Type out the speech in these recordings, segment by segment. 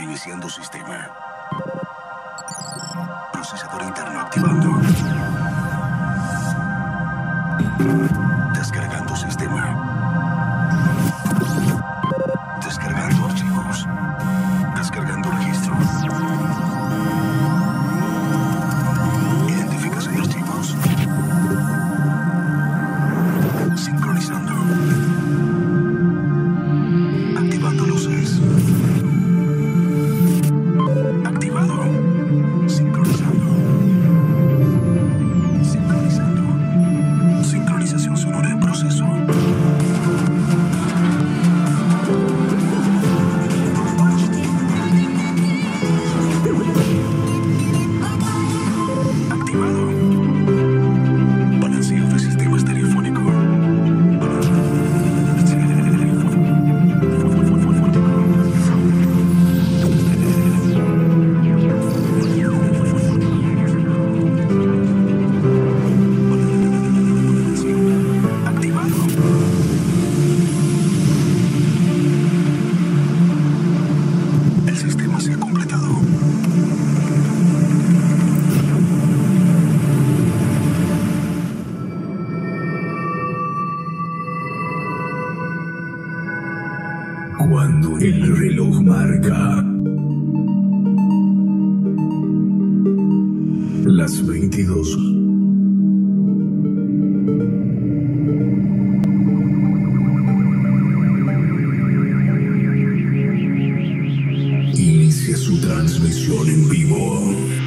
Iniciando sistema. Procesador interno activando. Descargando sistema. Su transmisión en vivo.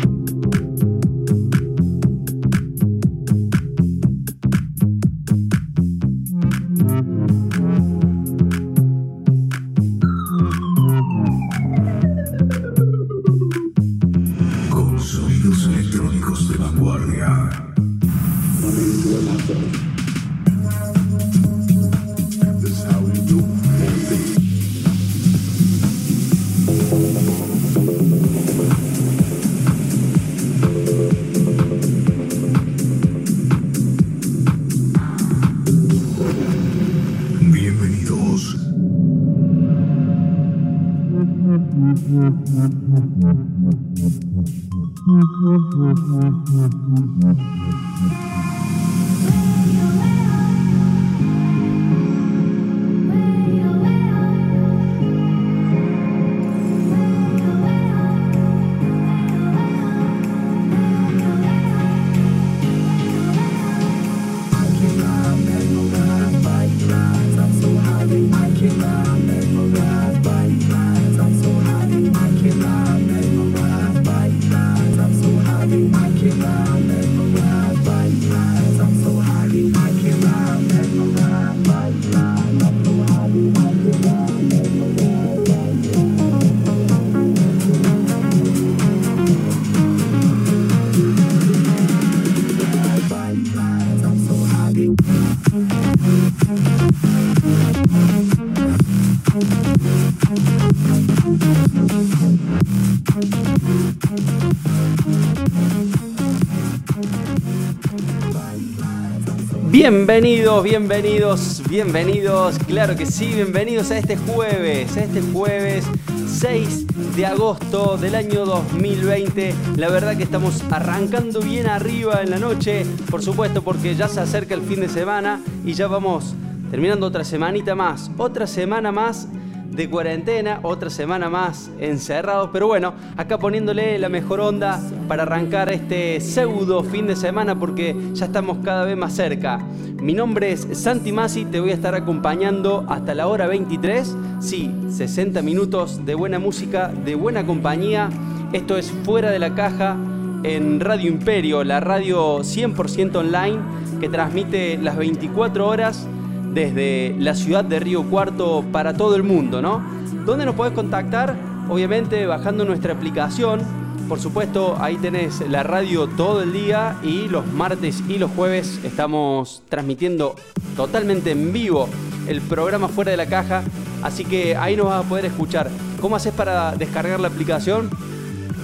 Bienvenidos, bienvenidos, bienvenidos, claro que sí, bienvenidos a este jueves, a este jueves 6 de agosto del año 2020. La verdad que estamos arrancando bien arriba en la noche, por supuesto porque ya se acerca el fin de semana y ya vamos terminando otra semanita más, otra semana más de cuarentena, otra semana más encerrados, pero bueno, acá poniéndole la mejor onda para arrancar este pseudo fin de semana porque ya estamos cada vez más cerca. Mi nombre es Santi Masi, te voy a estar acompañando hasta la hora 23, sí, 60 minutos de buena música, de buena compañía. Esto es Fuera de la Caja en Radio Imperio, la radio 100% online que transmite las 24 horas desde la ciudad de Río Cuarto para todo el mundo, ¿no? ¿Dónde nos podés contactar? Obviamente bajando nuestra aplicación. Por supuesto, ahí tenés la radio todo el día y los martes y los jueves estamos transmitiendo totalmente en vivo el programa Fuera de la Caja. Así que ahí nos vas a poder escuchar. ¿Cómo haces para descargar la aplicación?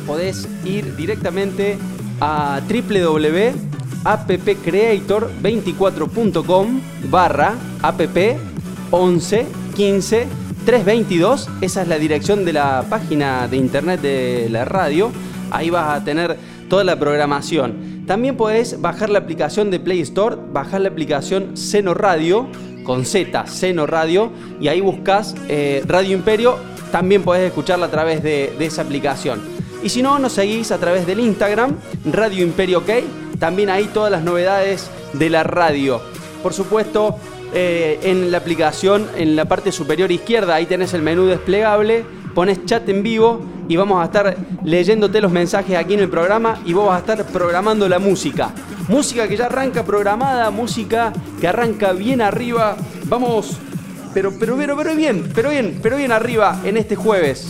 Podés ir directamente a www.appcreator24.com barra app 11 15 322, esa es la dirección de la página de internet de la radio. Ahí vas a tener toda la programación. También podés bajar la aplicación de Play Store, bajar la aplicación Seno Radio, con Z, Seno Radio, y ahí buscas eh, Radio Imperio. También podés escucharla a través de, de esa aplicación. Y si no, nos seguís a través del Instagram, Radio Imperio OK. También ahí todas las novedades de la radio. Por supuesto, eh, en la aplicación, en la parte superior izquierda, ahí tenés el menú desplegable, pones chat en vivo y vamos a estar leyéndote los mensajes aquí en el programa y vos vas a estar programando la música. Música que ya arranca programada, música que arranca bien arriba. Vamos, pero, pero, pero, pero bien, pero bien, pero bien arriba en este jueves.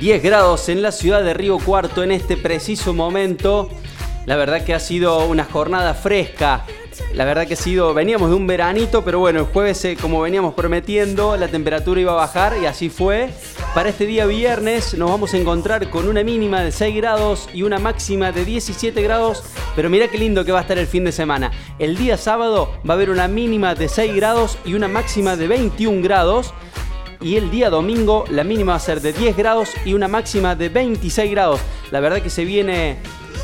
Grados en la ciudad de Río Cuarto en este preciso momento. La verdad que ha sido una jornada fresca. La verdad que ha sido, veníamos de un veranito, pero bueno, el jueves, eh, como veníamos prometiendo, la temperatura iba a bajar y así fue. Para este día viernes nos vamos a encontrar con una mínima de 6 grados y una máxima de 17 grados, pero mira qué lindo que va a estar el fin de semana. El día sábado va a haber una mínima de 6 grados y una máxima de 21 grados. Y el día domingo la mínima va a ser de 10 grados y una máxima de 26 grados. La verdad que se viene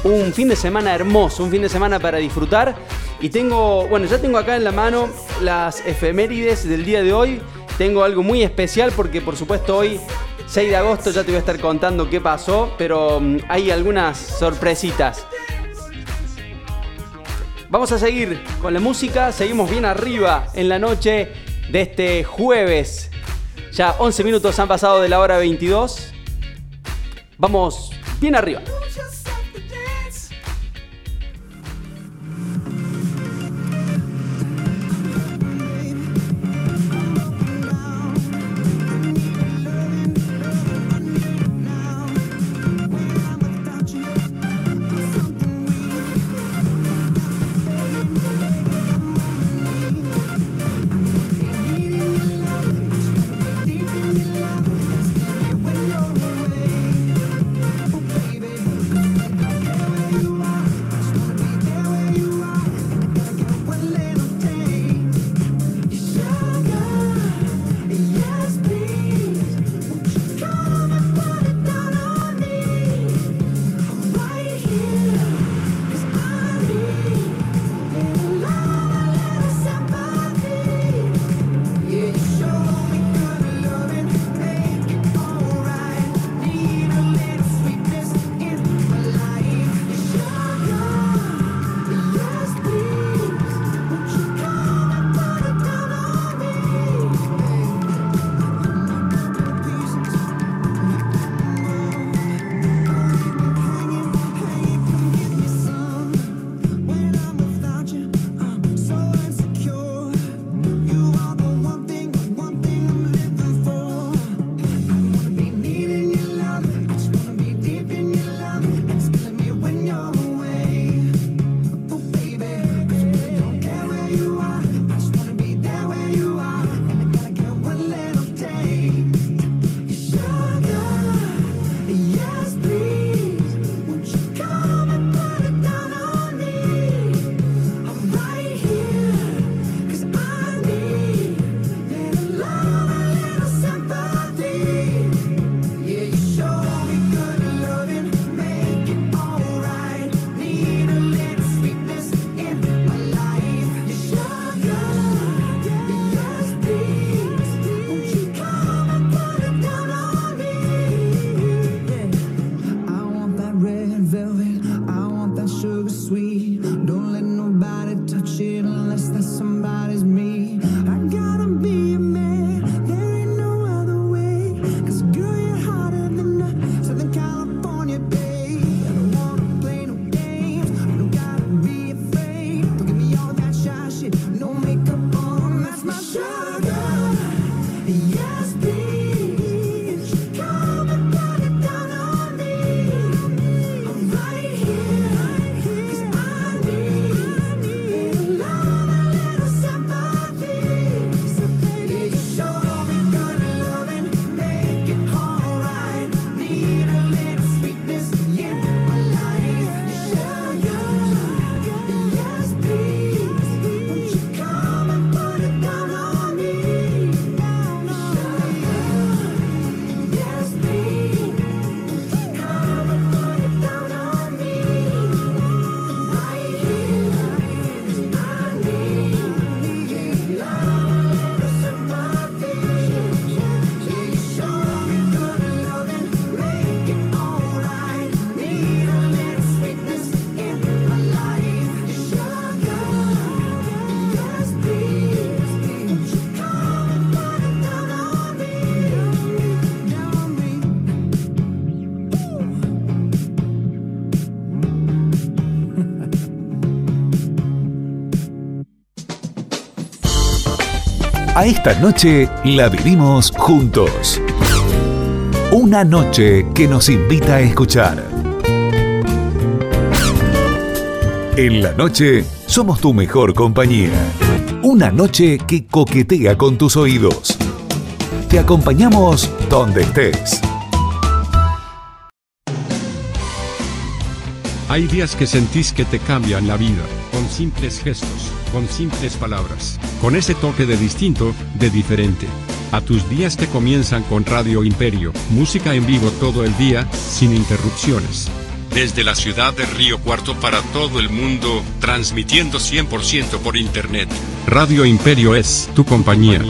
un fin de semana hermoso, un fin de semana para disfrutar. Y tengo, bueno, ya tengo acá en la mano las efemérides del día de hoy. Tengo algo muy especial porque por supuesto hoy 6 de agosto ya te voy a estar contando qué pasó, pero mm, hay algunas sorpresitas. Vamos a seguir con la música, seguimos bien arriba en la noche de este jueves. Ya 11 minutos han pasado de la hora 22. Vamos bien arriba. A esta noche la vivimos juntos. Una noche que nos invita a escuchar. En la noche somos tu mejor compañía. Una noche que coquetea con tus oídos. Te acompañamos donde estés. Hay días que sentís que te cambian la vida, con simples gestos, con simples palabras, con ese toque de distinto, de diferente. A tus días que comienzan con Radio Imperio, música en vivo todo el día, sin interrupciones. Desde la ciudad de Río Cuarto para todo el mundo, transmitiendo 100% por Internet. Radio Imperio es tu compañía.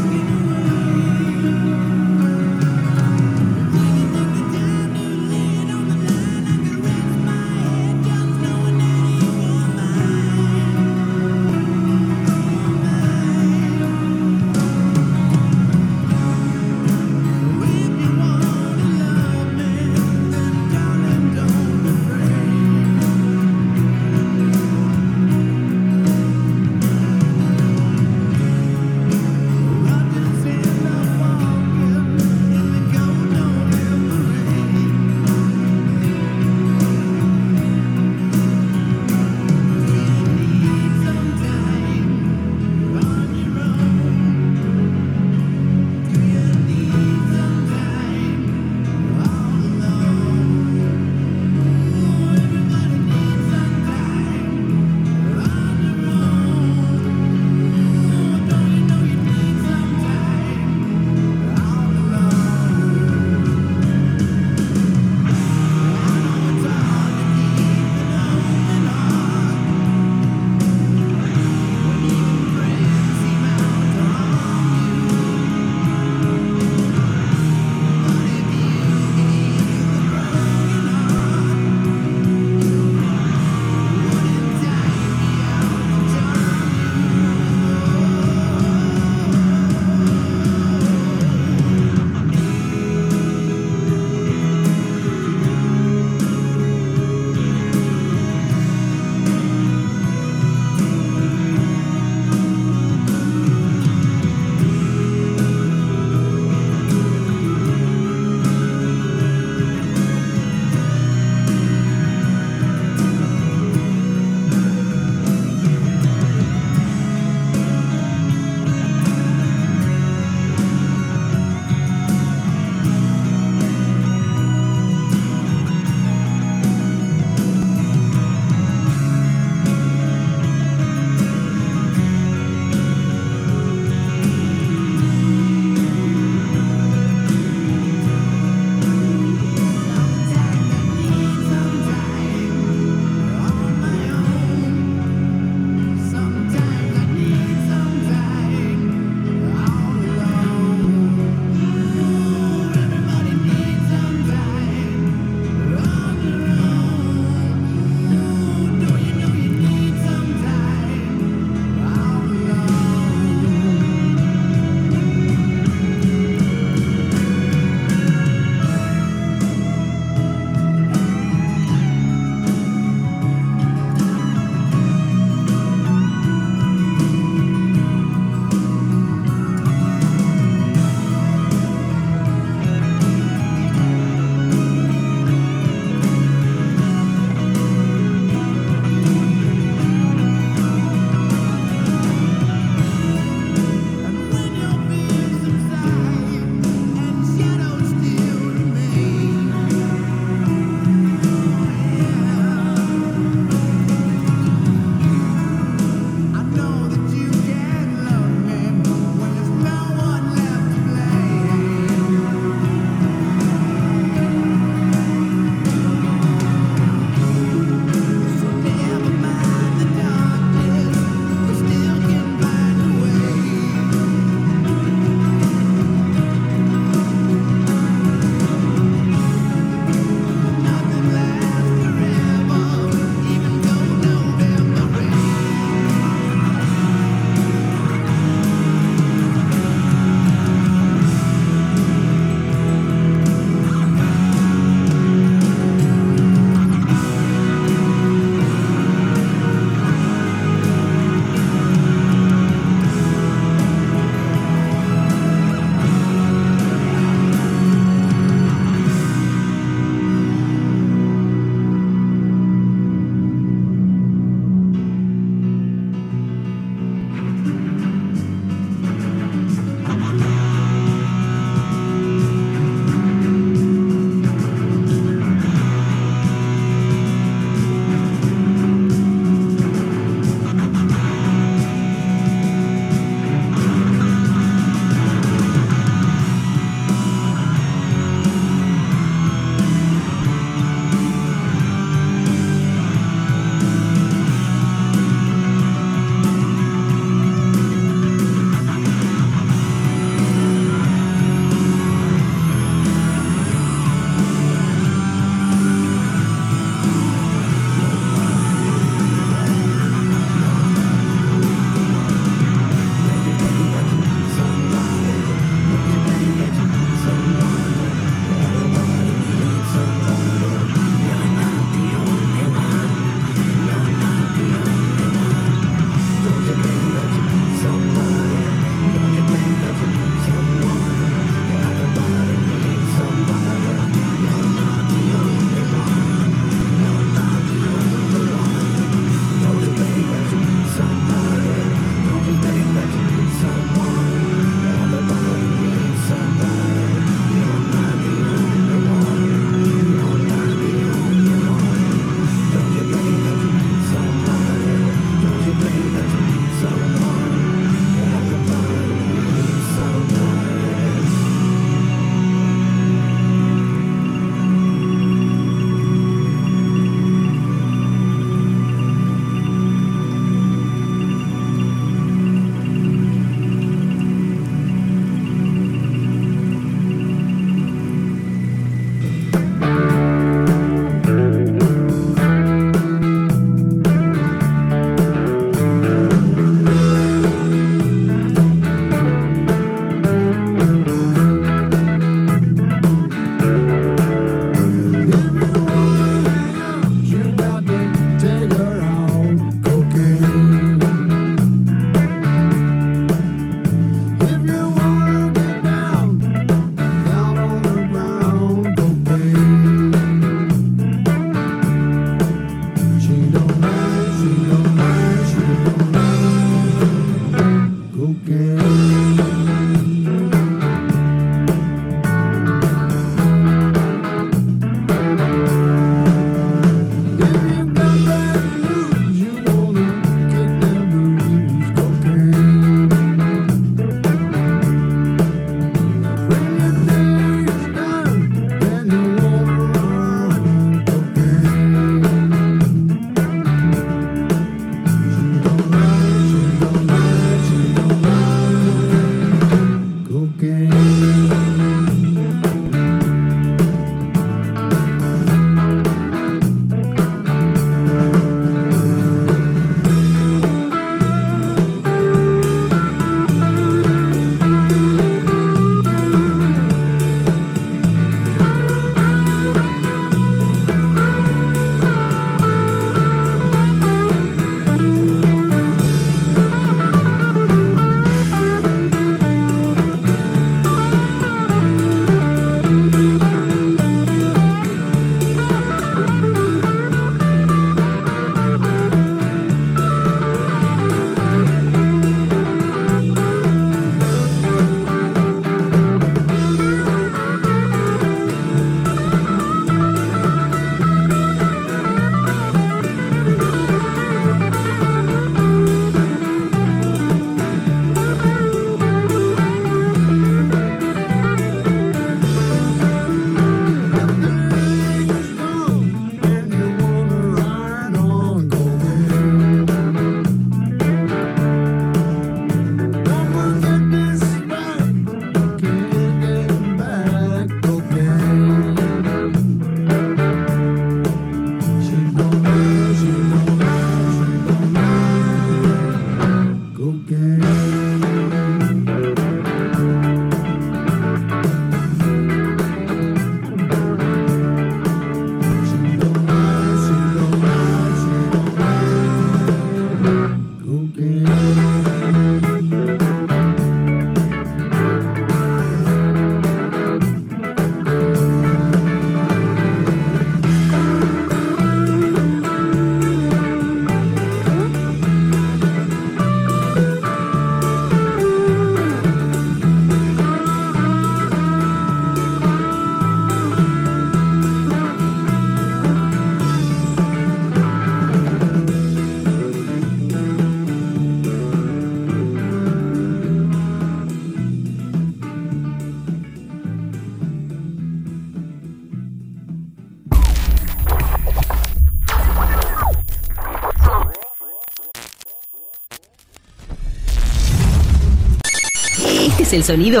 Es el sonido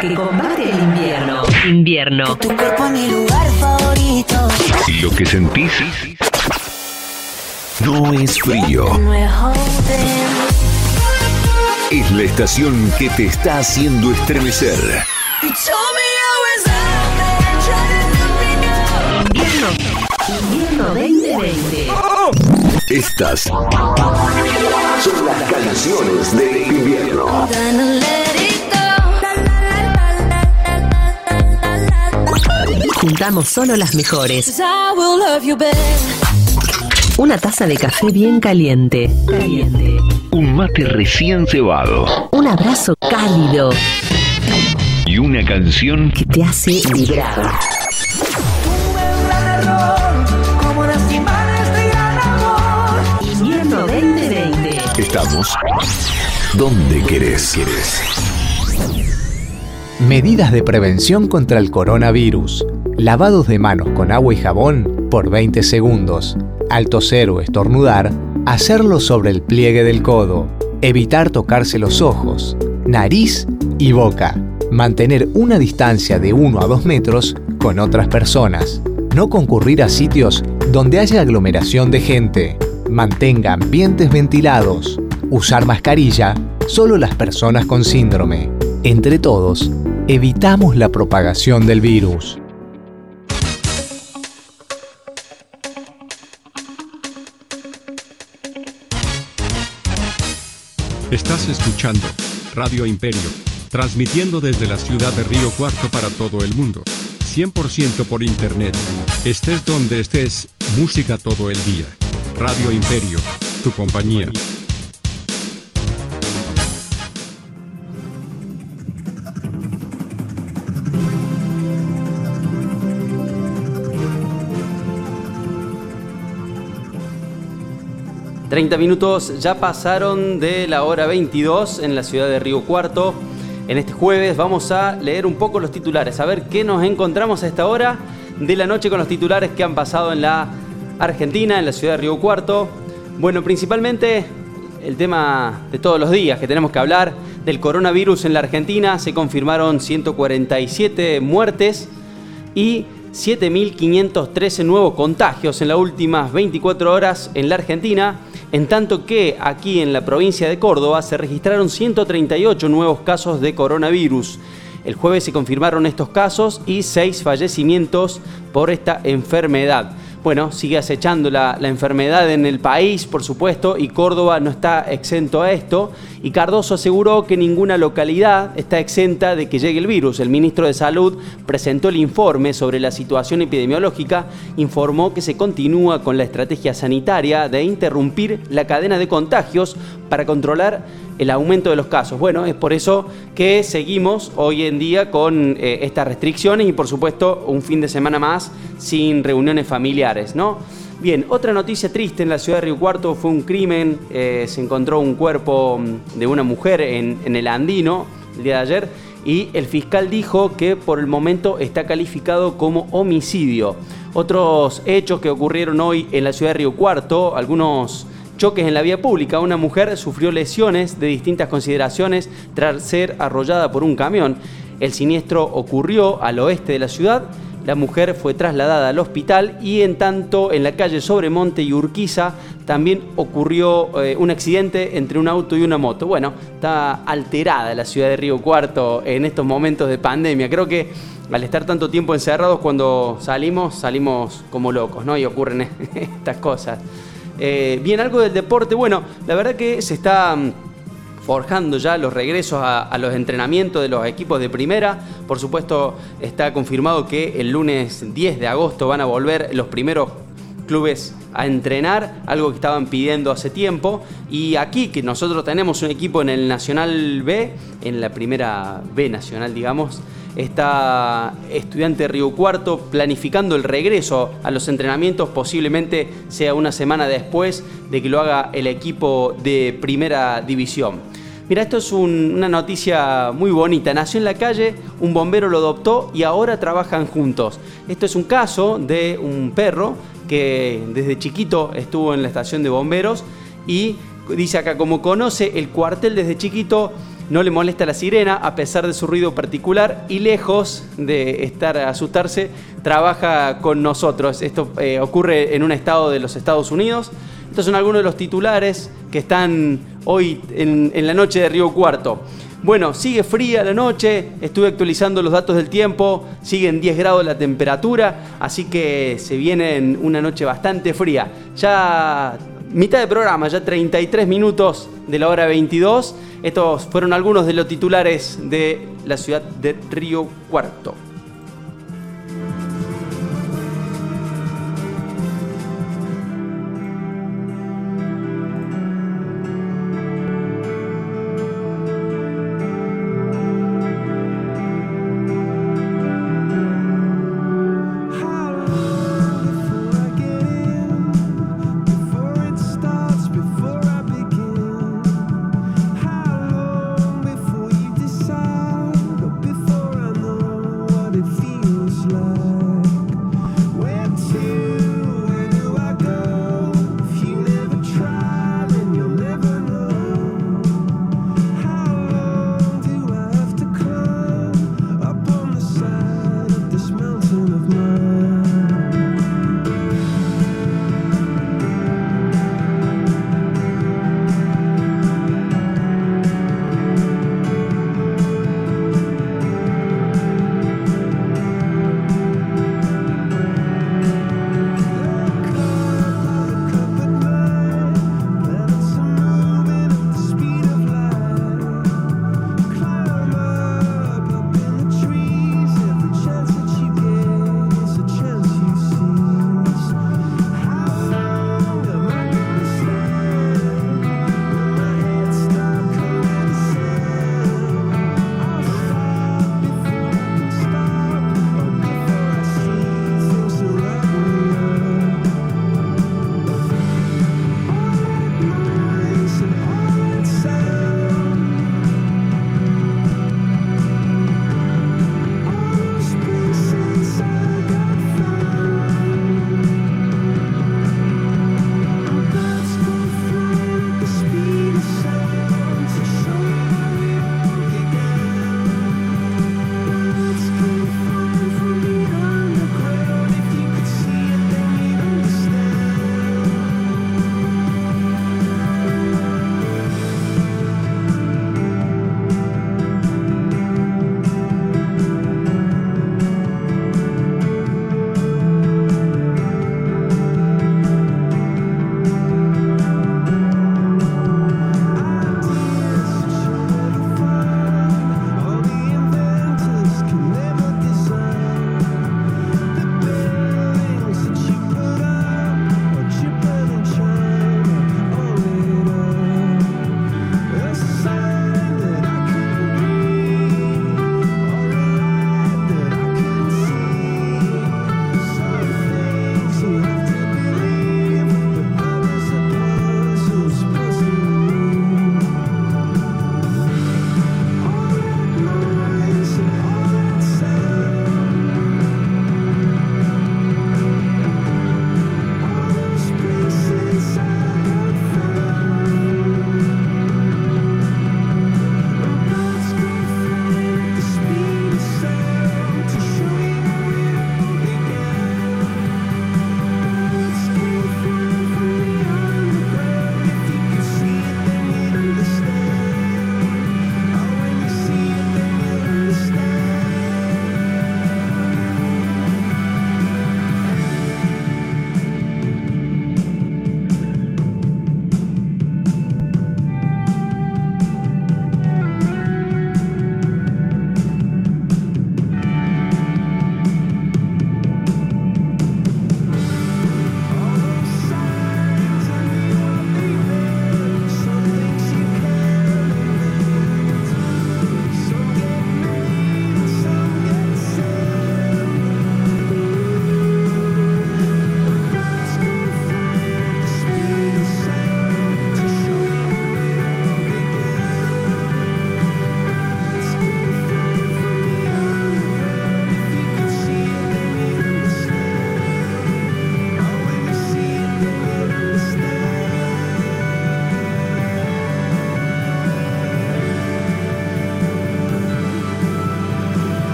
que combate el invierno. Invierno. Tu cuerpo es mi lugar favorito. Lo que sentís no es frío. Es la estación que te está haciendo estremecer. Invierno. Invierno 2020. Estas son las canciones de invierno. Juntamos solo las mejores. Una taza de café bien caliente. Caliente. Un mate recién cebado. Un abrazo cálido Y una canción que te hace vibrar. Invierno 2020. Estamos donde querés. querés. Medidas de prevención contra el coronavirus. Lavados de manos con agua y jabón por 20 segundos. Al toser o estornudar, hacerlo sobre el pliegue del codo. Evitar tocarse los ojos, nariz y boca. Mantener una distancia de 1 a 2 metros con otras personas. No concurrir a sitios donde haya aglomeración de gente. Mantenga ambientes ventilados. Usar mascarilla solo las personas con síndrome. Entre todos, evitamos la propagación del virus. Estás escuchando Radio Imperio, transmitiendo desde la ciudad de Río Cuarto para todo el mundo. 100% por internet. Estés donde estés, música todo el día. Radio Imperio, tu compañía. 30 minutos ya pasaron de la hora 22 en la ciudad de Río Cuarto. En este jueves vamos a leer un poco los titulares, a ver qué nos encontramos a esta hora de la noche con los titulares que han pasado en la Argentina, en la ciudad de Río Cuarto. Bueno, principalmente el tema de todos los días que tenemos que hablar del coronavirus en la Argentina. Se confirmaron 147 muertes y 7.513 nuevos contagios en las últimas 24 horas en la Argentina, en tanto que aquí en la provincia de Córdoba se registraron 138 nuevos casos de coronavirus. El jueves se confirmaron estos casos y 6 fallecimientos por esta enfermedad. Bueno, sigue acechando la, enfermedad en el país, por supuesto, y Córdoba no está exento a esto. Y Cardoso aseguró que ninguna localidad está exenta de que llegue el virus. El ministro de Salud presentó el informe sobre la situación epidemiológica, informó que se continúa con la estrategia sanitaria de interrumpir la cadena de contagios para controlar el aumento de los casos. Bueno, es por eso que seguimos hoy en día con eh, estas restricciones y por supuesto un fin de semana más sin reuniones familiares, ¿no? Bien, otra noticia triste en la ciudad de Río Cuarto fue un crimen, eh, se encontró un cuerpo de una mujer en, en el Andino el día de ayer y el fiscal dijo que por el momento está calificado como homicidio. Otros hechos que ocurrieron hoy en la ciudad de Río Cuarto, algunos choques en la vía pública. Una mujer sufrió lesiones de distintas consideraciones tras ser arrollada por un camión. El siniestro ocurrió al oeste de la ciudad. La mujer fue trasladada al hospital y en tanto en la calle Sobremonte y Urquiza también ocurrió eh, un accidente entre un auto y una moto. Bueno, está alterada la ciudad de Río Cuarto en estos momentos de pandemia. Creo que al estar tanto tiempo encerrados cuando salimos, salimos como locos, ¿no? Y ocurren estas cosas. Eh, bien, algo del deporte. Bueno, la verdad que se está mm, forjando ya los regresos a, a, los entrenamientos de los equipos de primera. Por supuesto, está confirmado que el lunes 10 de agosto van a volver los primeros clubes a entrenar, algo que estaban pidiendo hace tiempo. Y aquí, que nosotros tenemos un equipo en el Nacional B, en la primera B nacional, digamos, está estudiante Río Cuarto planificando el regreso a los entrenamientos, posiblemente sea una semana después de que lo haga el equipo de primera división. Mira, esto es un, una noticia muy bonita. Nació en la calle, un bombero lo adoptó y ahora trabajan juntos. Esto es un caso de un perro que desde chiquito estuvo en la estación de bomberos y dice acá, como conoce el cuartel desde chiquito, no le molesta la sirena a pesar de su ruido particular y lejos de estar a asustarse, trabaja con nosotros. Esto eh, ocurre en un estado de los Estados Unidos. Estos son algunos de los titulares que están hoy en, la noche de Río Cuarto. Bueno, sigue fría la noche, estuve actualizando los datos del tiempo, sigue en 10 grados la temperatura, así que se viene en una noche bastante fría. Mitad de programa, ya 33 minutos de la hora 22. Estos fueron algunos de los titulares de la ciudad de Río Cuarto.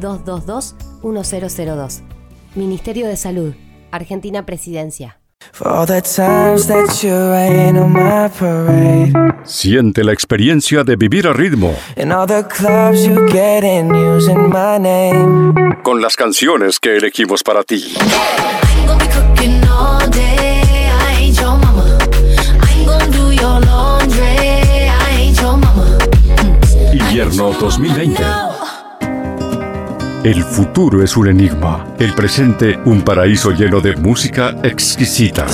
0800-222-1002. Ministerio de Salud, Argentina Presidencia. Siente la experiencia de vivir a ritmo And all the clubs you get in using my name. con las canciones que elegimos para ti. Invierno 2020. El futuro es un enigma, el presente un paraíso lleno de música exquisita.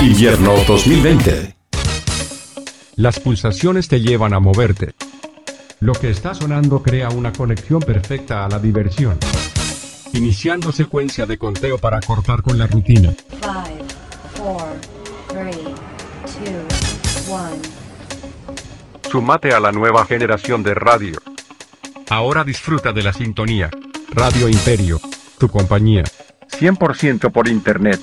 Invierno 2020. Las pulsaciones te llevan a moverte. Lo que está sonando crea una conexión perfecta a la diversión. Iniciando secuencia de conteo para cortar con la rutina. Five, four, three, two, one. Sumate a la nueva generación de radio. Ahora disfruta de la sintonía. Radio Imperio, tu compañía. 100% por internet.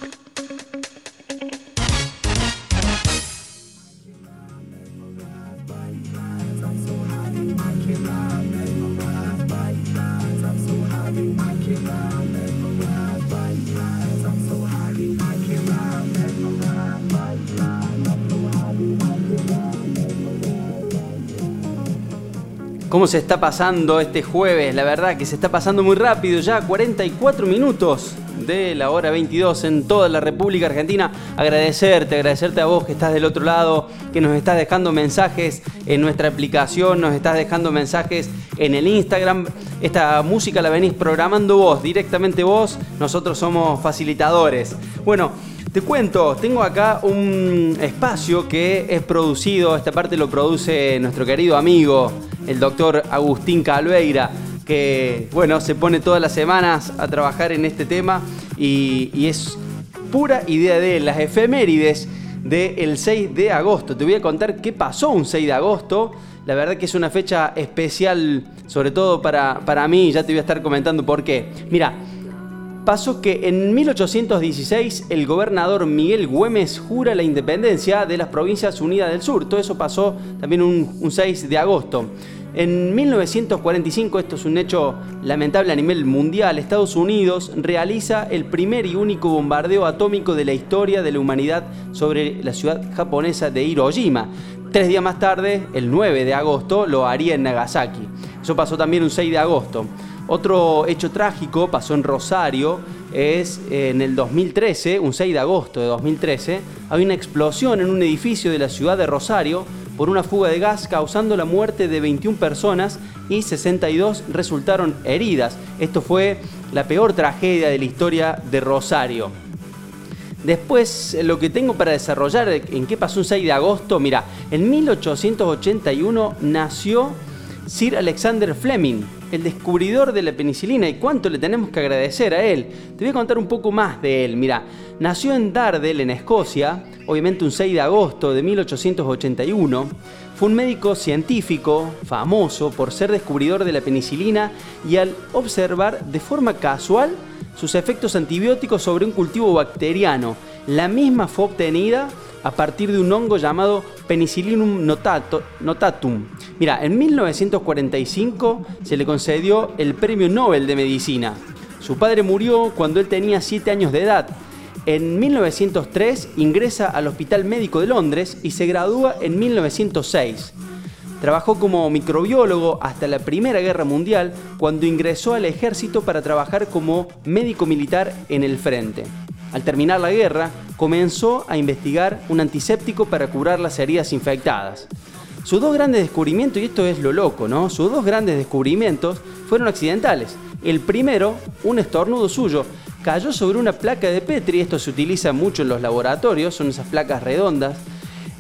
¿Cómo se está pasando este jueves? La verdad que se está pasando muy rápido, ya 44 minutos de la hora 22 en toda la República Argentina. Agradecerte, agradecerte a vos que estás del otro lado, que nos estás dejando mensajes en nuestra aplicación, nos estás dejando mensajes en el Instagram. Esta música la venís programando vos, directamente vos, nosotros somos facilitadores. Bueno, te cuento, tengo acá un espacio que es producido, esta parte lo produce nuestro querido amigo, el doctor Agustín Calveira, que bueno, se pone todas las semanas a trabajar en este tema y, es pura idea de las efemérides del 6 de agosto. Te voy a contar qué pasó un 6 de agosto. La verdad que es una fecha especial, sobre todo para, para mí, ya te voy a estar comentando por qué. Mira, pasó que en 1816 el gobernador Miguel Güemes jura la independencia de las Provincias Unidas del Sur. Todo eso pasó también un 6 de agosto. En 1945, esto es un hecho lamentable a nivel mundial, Estados Unidos realiza el primer y único bombardeo atómico de la historia de la humanidad sobre la ciudad japonesa de Hiroshima. Tres días más tarde, el 9 de agosto, lo haría en Nagasaki. Eso pasó también un 6 de agosto. Otro hecho trágico pasó en Rosario, es eh, en el 2013, un 6 de agosto de 2013, hay una explosión en un edificio de la ciudad de Rosario por una fuga de gas causando la muerte de 21 personas y 62 resultaron heridas. Esto fue la peor tragedia de la historia de Rosario. Después, lo que tengo para desarrollar en qué pasó un 6 de agosto, mira, en 1881 nació Sir Alexander Fleming, el descubridor de la penicilina y cuánto le tenemos que agradecer a él. Te voy a contar un poco más de él. Mira, nació en Dardel, en Escocia, obviamente un 6 de agosto de 1881. Fue un médico científico famoso por ser descubridor de la penicilina y al observar de forma casual sus efectos antibióticos sobre un cultivo bacteriano. La misma fue obtenida a partir de un hongo llamado Penicillinum notato- notatum. Mira, en 1945 se le concedió el Premio Nobel de Medicina. Su padre murió cuando él tenía 7 años de edad. En 1903 ingresa al Hospital Médico de Londres y se gradúa en 1906. Trabajó como microbiólogo hasta la Primera Guerra Mundial, cuando ingresó al ejército para trabajar como médico militar en el frente. Al terminar la guerra, comenzó a investigar un antiséptico para curar las heridas infectadas. Sus dos grandes descubrimientos, y esto es lo loco, ¿no? Sus dos grandes descubrimientos fueron accidentales. El primero, un estornudo suyo. cayó sobre una placa de Petri, esto se utiliza mucho en los laboratorios, son esas placas redondas,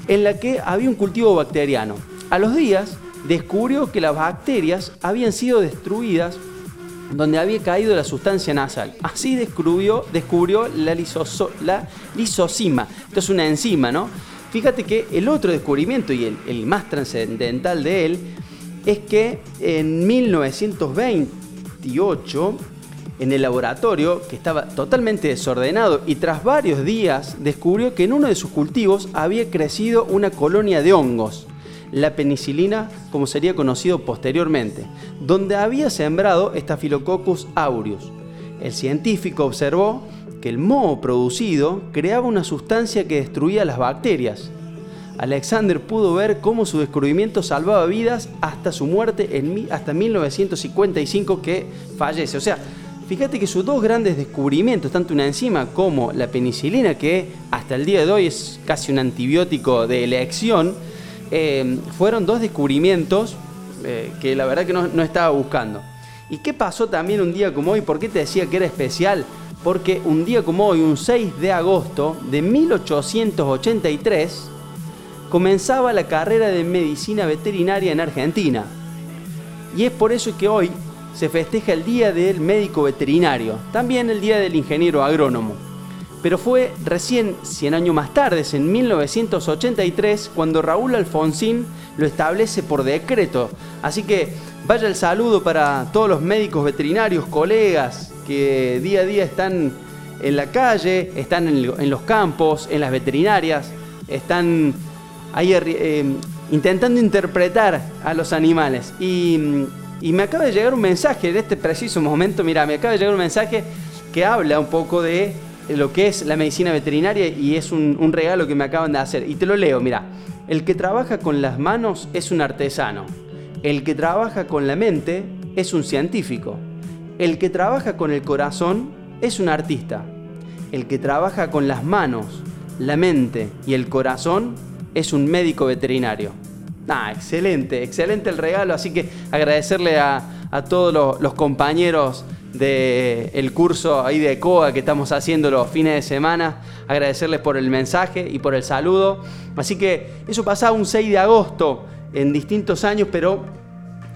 en la que había un cultivo bacteriano. A los días descubrió que las bacterias habían sido destruidas donde había caído la sustancia nasal. Así descubrió, la, lisoso-. Esto es una enzima, ¿no? Fíjate que el otro descubrimiento y el, el más trascendental de él es que en 1928, en el laboratorio, que estaba totalmente desordenado y tras varios días, descubrió que en uno de sus cultivos había crecido una colonia de hongos la penicilina, como sería conocido posteriormente, donde había sembrado Staphylococcus aureus. El científico observó que el moho producido creaba una sustancia que destruía las bacterias. Alexander pudo ver cómo su descubrimiento salvaba vidas hasta su muerte en hasta 1955 que fallece. O sea, fíjate que sus dos grandes descubrimientos, tanto una enzima como la penicilina, que hasta el día de hoy es casi un antibiótico de elección, eh, fueron dos descubrimientos eh, que la verdad que no, no estaba buscando. ¿Y qué pasó también un día como hoy? ¿Por qué te decía que era especial? Porque un día como hoy, un 6 de agosto de 1883, comenzaba la carrera de medicina veterinaria en Argentina. Y es por eso que hoy se festeja el Día del Médico Veterinario, también el Día del Ingeniero Agrónomo. Pero fue recién 100 años más tarde, en 1983, cuando Raúl Alfonsín lo establece por decreto. Así que vaya el saludo para todos los médicos veterinarios, colegas que día a día están en la calle, están en, los campos, en las veterinarias, están ahí eh, intentando interpretar a los animales. Y, y me acaba de llegar un mensaje en este preciso momento, mira, me acaba de llegar un mensaje que habla un poco de lo que es la medicina veterinaria y es un, regalo que me acaban de hacer. Y te lo leo, mira, el que trabaja con las manos es un artesano, el que trabaja con la mente es un científico, el que trabaja con el corazón es un artista, el que trabaja con las manos, la mente y el corazón es un médico veterinario. Ah, excelente, excelente el regalo, así que agradecerle a, a todos los compañeros del curso ahí de COA que estamos haciendo los fines de semana, agradecerles por el mensaje y por el saludo. Así que eso pasaba un 6 de agosto en distintos años, pero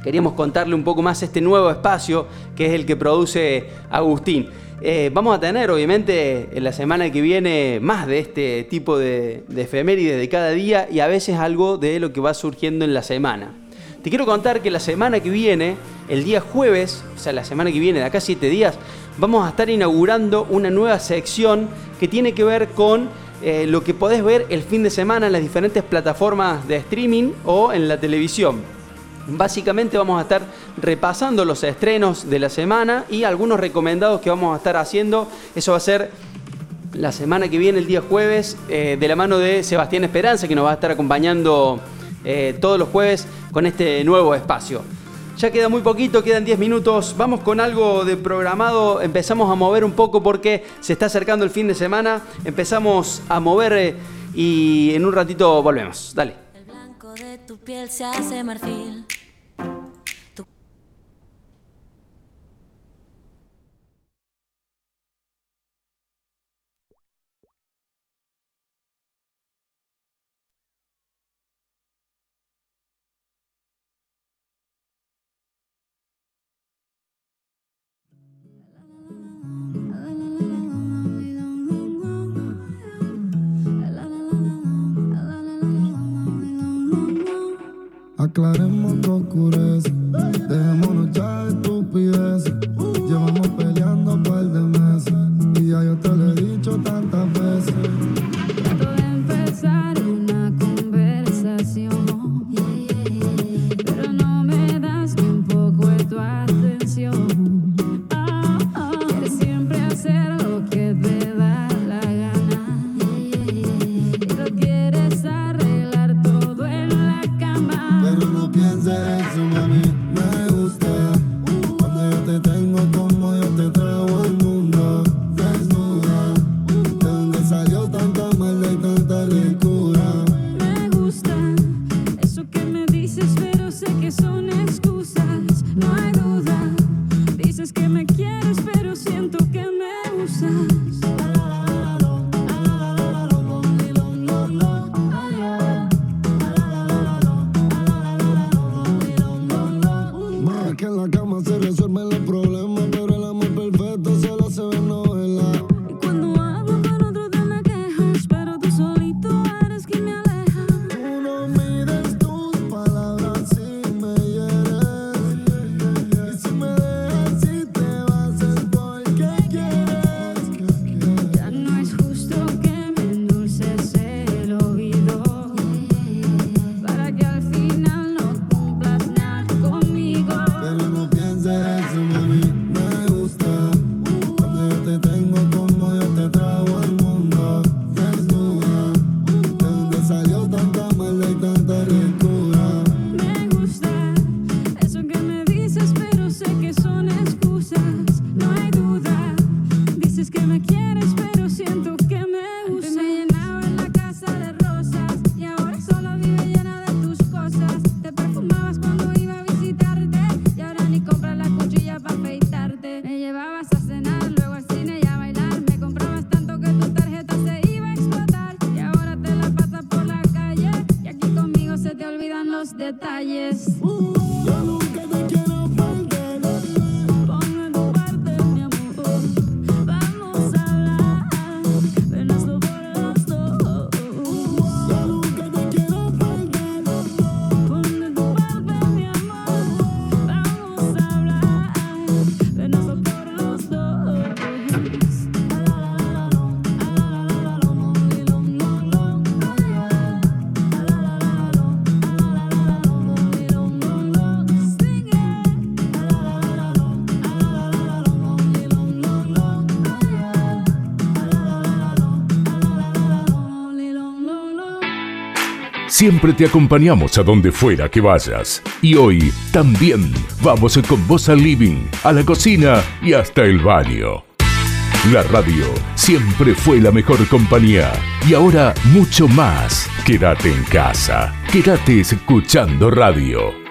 queríamos contarle un poco más este nuevo espacio que es el que produce Agustín. Eh, vamos a tener, obviamente, en la semana que viene más de este tipo de, de efemérides de cada día y a veces algo de lo que va surgiendo en la semana. Te quiero contar que la semana que viene, el día jueves, o sea, la semana que viene, de acá a siete días, vamos a estar inaugurando una nueva sección que tiene que ver con eh, lo que podés ver el fin de semana en las diferentes plataformas de streaming o en la televisión. Básicamente vamos a estar repasando los estrenos de la semana y algunos recomendados que vamos a estar haciendo. Eso va a ser la semana que viene, el día jueves, eh, de la mano de Sebastián Esperanza, que nos va a estar acompañando eh, todos los jueves con este nuevo espacio. Ya queda muy poquito, quedan 10 minutos. Vamos con algo de programado. Empezamos a mover un poco porque se está acercando el fin de semana. Empezamos a mover eh, y en un ratito volvemos. Dale. El blanco de tu piel se hace marfil. Siempre te acompañamos a donde fuera que vayas. Y hoy también vamos con vos al living, a la cocina y hasta el baño. La radio siempre fue la mejor compañía y ahora mucho más. Quédate en casa, quédate escuchando radio.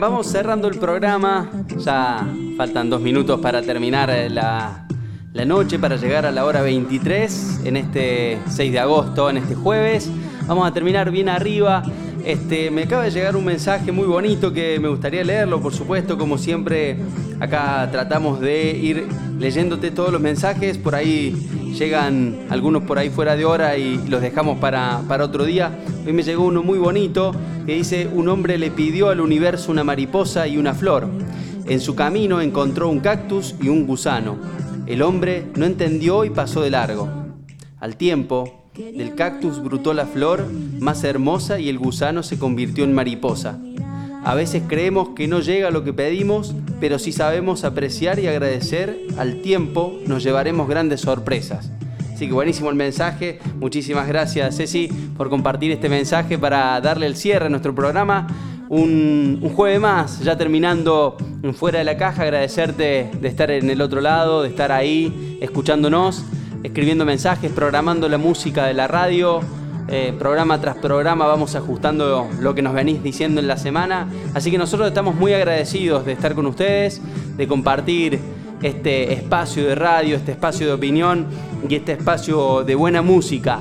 Vamos cerrando el programa. Ya faltan dos minutos para terminar eh, la, la noche, para llegar a la hora 23 en este 6 de agosto, en este jueves. Vamos a terminar bien arriba. Este, me acaba de llegar un mensaje muy bonito que me gustaría leerlo, por supuesto, como siempre. Acá tratamos de ir leyéndote todos los mensajes. Por ahí llegan algunos por ahí fuera de hora y los dejamos para, para otro día. Hoy me llegó uno muy bonito que dice, un hombre le pidió al universo una mariposa y una flor. En su camino encontró un cactus y un gusano. El hombre no entendió y pasó de largo. Al tiempo, del cactus brotó la flor más hermosa y el gusano se convirtió en mariposa. A veces creemos que no llega lo que pedimos, pero si sabemos apreciar y agradecer, al tiempo nos llevaremos grandes sorpresas. Así que buenísimo el mensaje. Muchísimas gracias, Ceci, por compartir este mensaje para darle el cierre a nuestro programa. Un, jueves más, ya terminando fuera de la caja, agradecerte de estar en el otro lado, de estar ahí escuchándonos, escribiendo mensajes, programando la música de la radio. Eh, programa tras programa vamos ajustando lo que nos venís diciendo en la semana. Así que nosotros estamos muy agradecidos de estar con ustedes, de compartir este espacio de radio, este espacio de opinión y este espacio de buena música.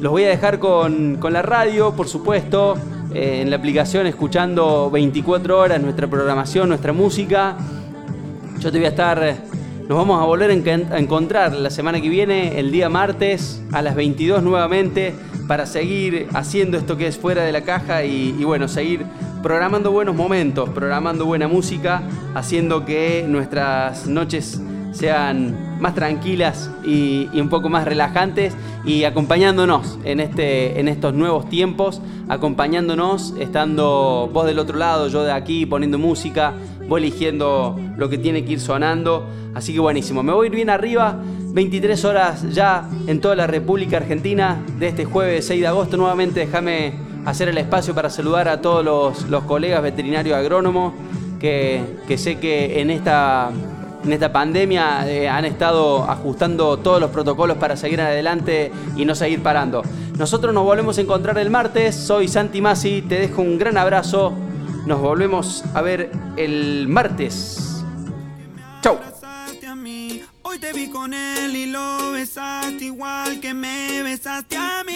Los voy a dejar con, con la radio, por supuesto, eh, en la aplicación escuchando 24 horas nuestra programación, nuestra música. Yo te voy a estar, nos vamos a volver a encontrar la semana que viene, el día martes, a las 22 nuevamente, para seguir haciendo esto que es fuera de la caja y, bueno, seguir programando buenos momentos, programando buena música, haciendo que nuestras noches sean más tranquilas y, y un poco más relajantes y acompañándonos en, este, en estos nuevos tiempos, acompañándonos, estando vos del otro lado, yo de aquí, poniendo música, vos eligiendo lo que tiene que ir sonando. Así que buenísimo, me voy a ir bien arriba, 23 horas ya en toda la República Argentina de este jueves 6 de agosto. Nuevamente déjame hacer el espacio para saludar a todos los, los colegas veterinarios agrónomos que, que sé que en esta en esta pandemia eh, han estado ajustando todos los protocolos para seguir adelante y no seguir parando. Nosotros nos volvemos a encontrar el martes. Soy Santi Masi, te dejo un gran abrazo. Nos volvemos a ver el martes. Chau. Hoy te vi con él y lo besaste igual que me besaste a mí.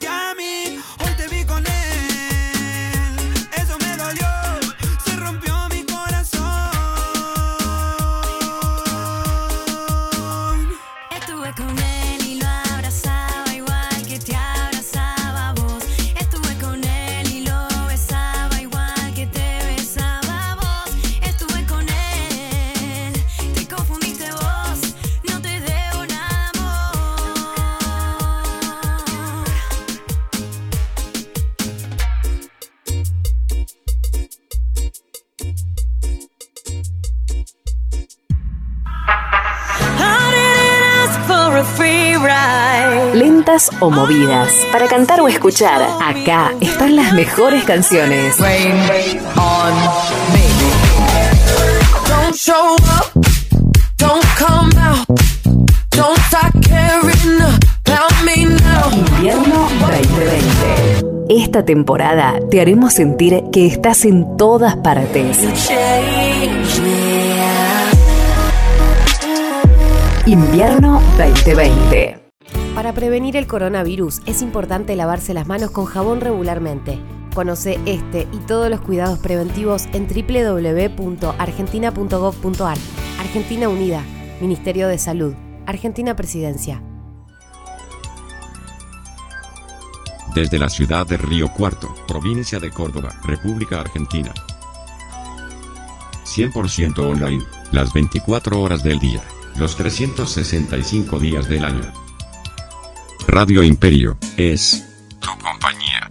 Me o movidas, para cantar o escuchar. Acá están las mejores canciones. Don't show up, don't come out, don't start caring about me now. Invierno 2020. Esta temporada te haremos sentir que estás en todas partes. Invierno 2020. Para prevenir el coronavirus es importante lavarse las manos con jabón regularmente. Conoce este y todos los cuidados preventivos en www.argentina.gov.ar. Argentina Unida, Ministerio de Salud, Argentina Presidencia. Desde la ciudad de Río Cuarto, provincia de Córdoba, República Argentina. 100% online, las 24 horas del día, los 365 días del año. Radio Imperio, es tu compañía.